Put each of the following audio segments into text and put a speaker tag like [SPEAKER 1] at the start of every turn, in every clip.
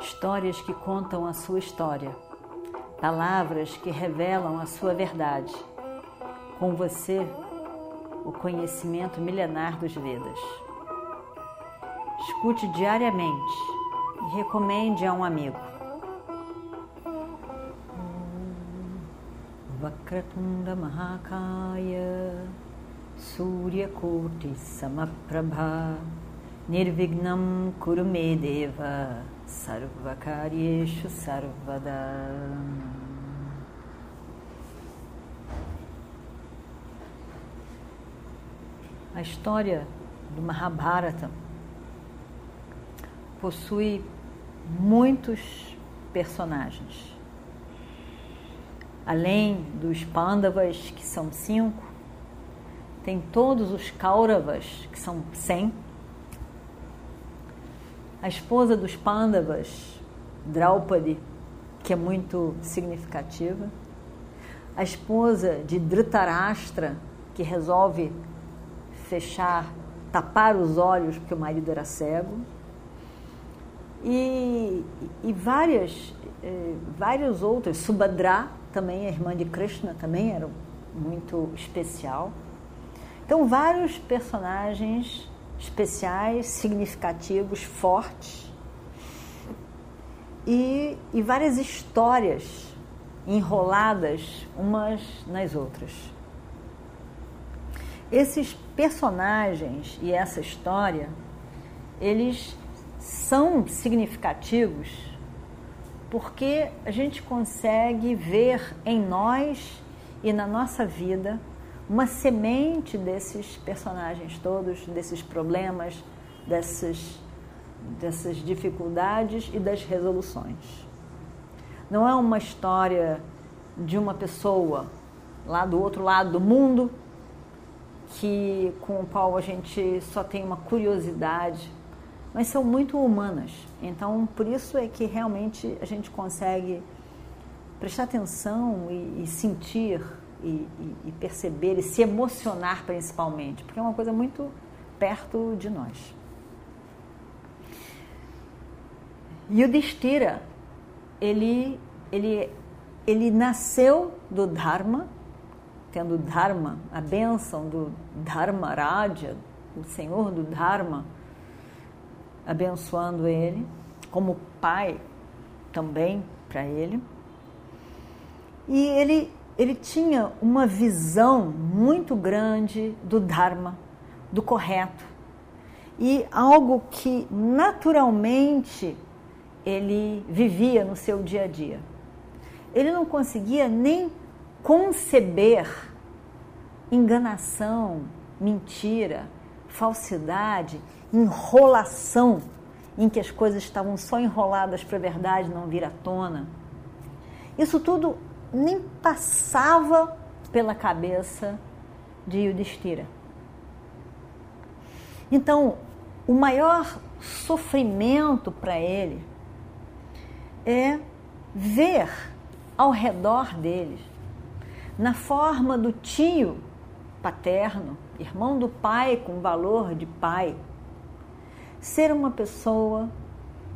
[SPEAKER 1] Histórias que contam a sua história, palavras que revelam a sua verdade. Com você, o conhecimento milenar dos Vedas. Escute diariamente e recomende a um amigo. Vakratunda Mahakaya Suryakoti Samaprabha Nirvignam Kurumedeva Sarvakaryeshu Sarvada A história do Mahabharata possui muitos personagens. Além dos Pandavas, que são cinco, tem todos os Kauravas, que são cem. A esposa dos Pandavas, Draupadi, que é muito significativa. A esposa de Dhritarashtra, que resolve fechar, tapar os olhos porque o marido era cego. E, e várias, eh, várias outras. Subhadra, também a irmã de Krishna, também era muito especial. Então, vários personagens especiais, significativos, fortes. E, e várias histórias enroladas umas nas outras. Esses personagens e essa história, eles são significativos porque a gente consegue ver em nós e na nossa vida uma semente desses personagens todos, desses problemas, dessas, dessas dificuldades e das resoluções. Não é uma história de uma pessoa lá do outro lado do mundo que com o qual a gente só tem uma curiosidade, mas são muito humanas. Então, por isso é que realmente a gente consegue prestar atenção e, e sentir e, e, perceber e se emocionar principalmente, porque é uma coisa muito perto de nós. E o Destira, ele, ele, ele nasceu do Dharma, tendo Dharma, a bênção do Dharma Raja, o Senhor do Dharma, abençoando ele, como pai também para ele. E ele, ele tinha uma visão muito grande do Dharma, do correto, e algo que naturalmente ele vivia no seu dia a dia. Ele não conseguia nem conceber enganação, mentira, falsidade, enrolação, em que as coisas estavam só enroladas para a verdade não vir à tona. Isso tudo nem passava pela cabeça de Yudhishthira. Então, o maior sofrimento para ele é ver ao redor deles na forma do tio paterno, irmão do pai com valor de pai, ser uma pessoa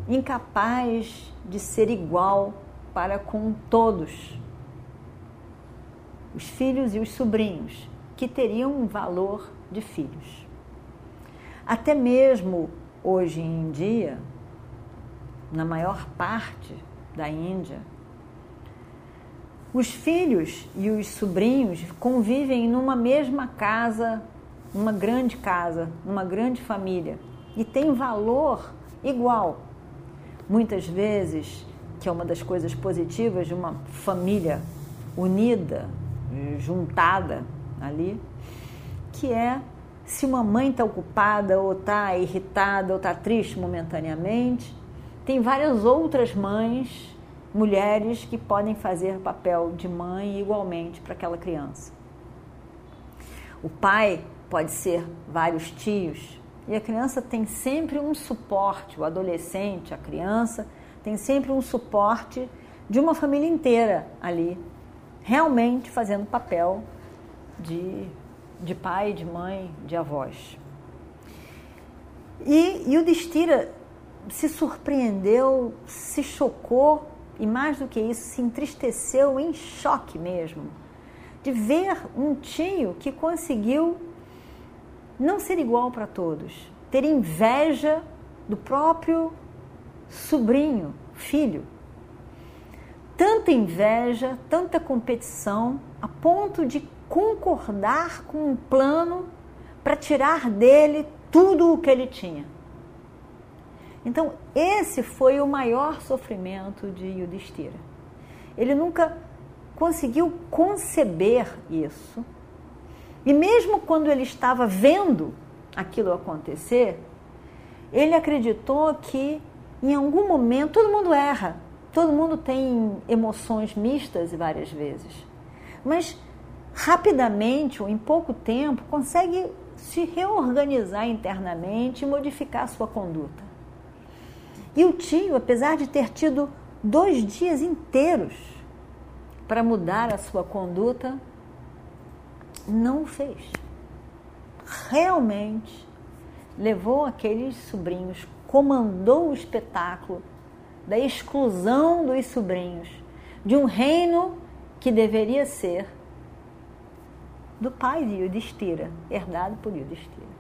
[SPEAKER 1] incapaz de ser igual para com todos, os filhos e os sobrinhos, que teriam um valor de filhos. Até mesmo hoje em dia, na maior parte da Índia, os filhos e os sobrinhos convivem numa mesma casa, numa grande casa, numa grande família e têm valor igual. Muitas vezes, que é uma das coisas positivas de uma família unida, juntada ali, que é se uma mãe está ocupada ou está irritada ou está triste momentaneamente, tem várias outras mães mulheres que podem fazer papel de mãe igualmente para aquela criança. O pai pode ser vários tios e a criança tem sempre um suporte, o adolescente, a criança, tem sempre um suporte de uma família inteira ali, realmente fazendo papel de, de pai, de mãe, de avós. E, e o Destira se surpreendeu, se chocou e, mais do que isso, se entristeceu em choque mesmo de ver um tio que conseguiu não ser igual para todos, ter inveja do próprio sobrinho, filho. Tanta inveja, tanta competição, a ponto de concordar com um plano para tirar dele tudo o que ele tinha. Então, esse foi o maior sofrimento de Yudhishthira. Ele nunca conseguiu conceber isso. E mesmo quando ele estava vendo aquilo acontecer, ele acreditou que em algum momento todo mundo erra, todo mundo tem emoções mistas várias vezes. Mas rapidamente ou em pouco tempo consegue se reorganizar internamente e modificar a sua conduta. E o tio, apesar de ter tido dois dias inteiros para mudar a sua conduta, não o fez. Realmente levou aqueles sobrinhos, comandou o espetáculo da exclusão dos sobrinhos de um reino que deveria ser do pai de Yudhishthira, herdado por Yudhishthira.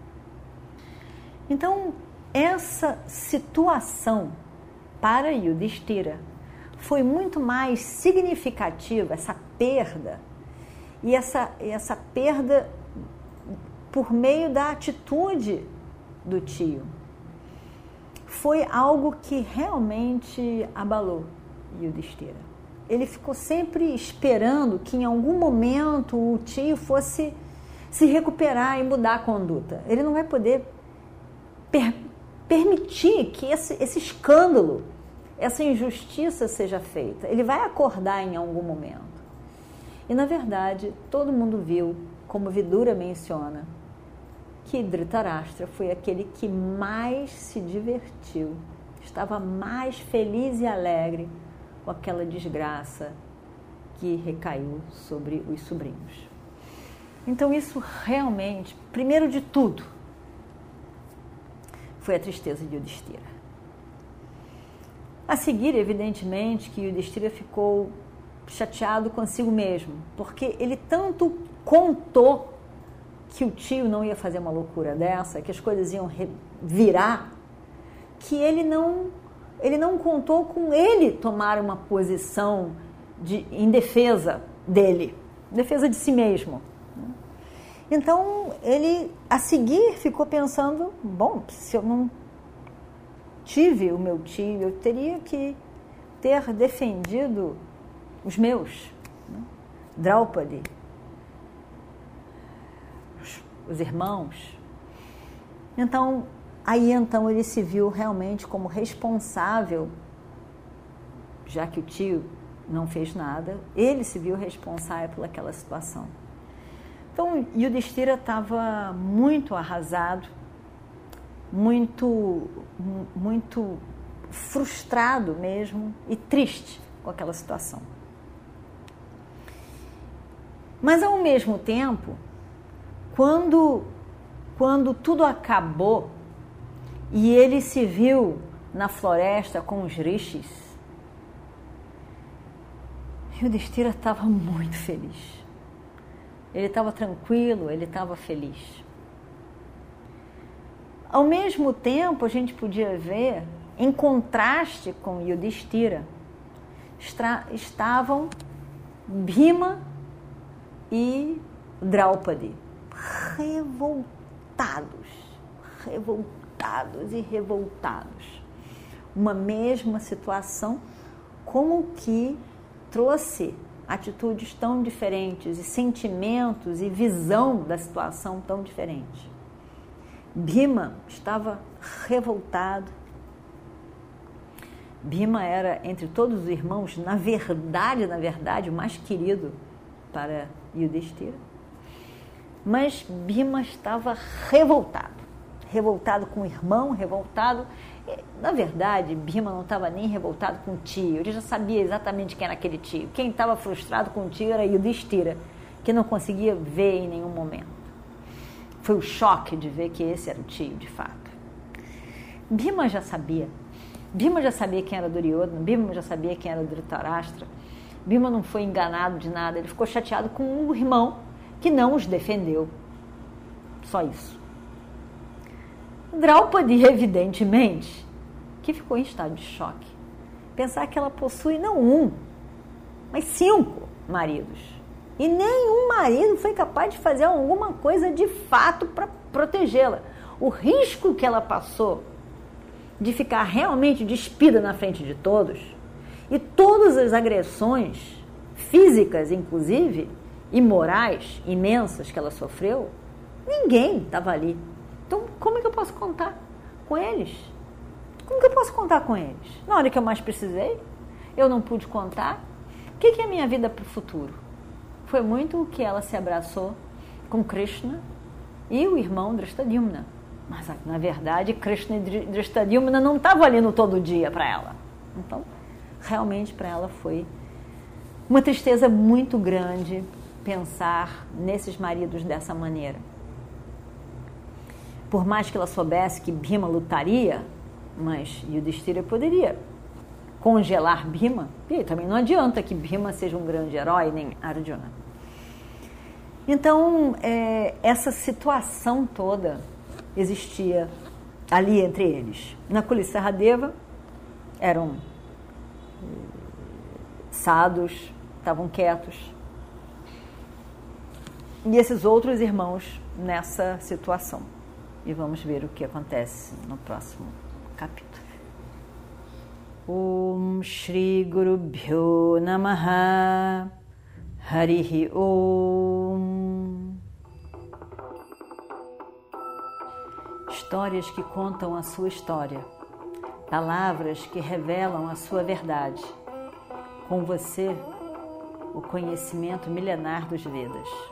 [SPEAKER 1] Então, essa situação para Yudhishthira foi muito mais significativa, essa perda, e essa, essa perda por meio da atitude do tio. Foi algo que realmente abalou Yudhishthira. Ele ficou sempre esperando que em algum momento o tio fosse se recuperar e mudar a conduta. Ele não vai poder per permitir que esse, esse escândalo essa injustiça seja feita. Ele vai acordar em algum momento. E na verdade, todo mundo viu, como Vidura menciona, que Dhritarashtra foi aquele que mais se divertiu, estava mais feliz e alegre com aquela desgraça que recaiu sobre os sobrinhos. Então, isso realmente, primeiro de tudo, foi a tristeza de Yudhishthira. A seguir, evidentemente, que o Destira ficou chateado consigo mesmo, porque ele tanto contou que o tio não ia fazer uma loucura dessa, que as coisas iam virar, que ele não ele não contou com ele tomar uma posição de, em defesa dele, defesa de si mesmo. Então ele a seguir ficou pensando, bom, se eu não tive o meu tio, eu teria que ter defendido os meus. Né? Draupadi, os, os irmãos. Então, aí então ele se viu realmente como responsável, já que o tio não fez nada, ele se viu responsável por aquela situação. Então, Yudhishthira estava muito arrasado, muito, muito frustrado mesmo e triste com aquela situação. Mas ao mesmo tempo, quando, quando tudo acabou e ele se viu na floresta com os rishis, Yudhishthira estava muito feliz. Ele estava tranquilo, ele estava feliz. Ao mesmo tempo, a gente podia ver, em contraste com Yudhishthira, estavam Bhima e Draupadi revoltados, revoltados e revoltados. Uma mesma situação, como que trouxe atitudes tão diferentes e sentimentos e visão da situação tão diferente. Bima estava revoltado. Bima era, entre todos os irmãos, na verdade, na verdade, o mais querido para Yudhishthira. Mas Bima estava revoltado. Revoltado com o irmão, revoltado. Na verdade, Bima não estava nem revoltado com o tio. Ele já sabia exatamente quem era aquele tio. Quem estava frustrado com o tio era Yudhishthira, que não conseguia ver em nenhum momento. Foi o choque de ver que esse era o tio, de fato. Bima já sabia Bima já sabia quem era Duryodhana, Bima já sabia quem era Dhritarashtra. Bima não foi enganado de nada, ele ficou chateado com o irmão que não os defendeu. Só isso. Draupadi, evidentemente, que ficou em estado de choque. Pensar que ela possui não um, mas cinco maridos. E nenhum marido foi capaz de fazer alguma coisa de fato para protegê-la. O risco que ela passou de ficar realmente despida na frente de todos e todas as agressões físicas, inclusive, e morais imensas que ela sofreu, ninguém estava ali. Então, como é que eu posso contar com eles? Como que eu posso contar com eles? Na hora que eu mais precisei, eu não pude contar. O que é a minha vida para o futuro? Foi muito o que ela se abraçou com Krishna e o irmão Drishtadyumna. Mas, na verdade, Krishna e Drishtadyumna não estavam ali no todo dia para ela. Então, realmente para ela foi uma tristeza muito grande pensar nesses maridos dessa maneira. Por mais que ela soubesse que Bhima lutaria, mas Yudhishthira poderia congelar Bhima, e também não adianta que Bhima seja um grande herói, nem Arjuna. Então, é, essa situação toda existia ali entre eles. Na Kulisarradeva eram eh, sados, estavam quietos. E esses outros irmãos nessa situação. E vamos ver o que acontece no próximo capítulo. Om Shri Guru Bhyo Namaha Harihi Om Histórias que contam a sua história, palavras que revelam a sua verdade. Com você, o conhecimento milenar dos Vedas.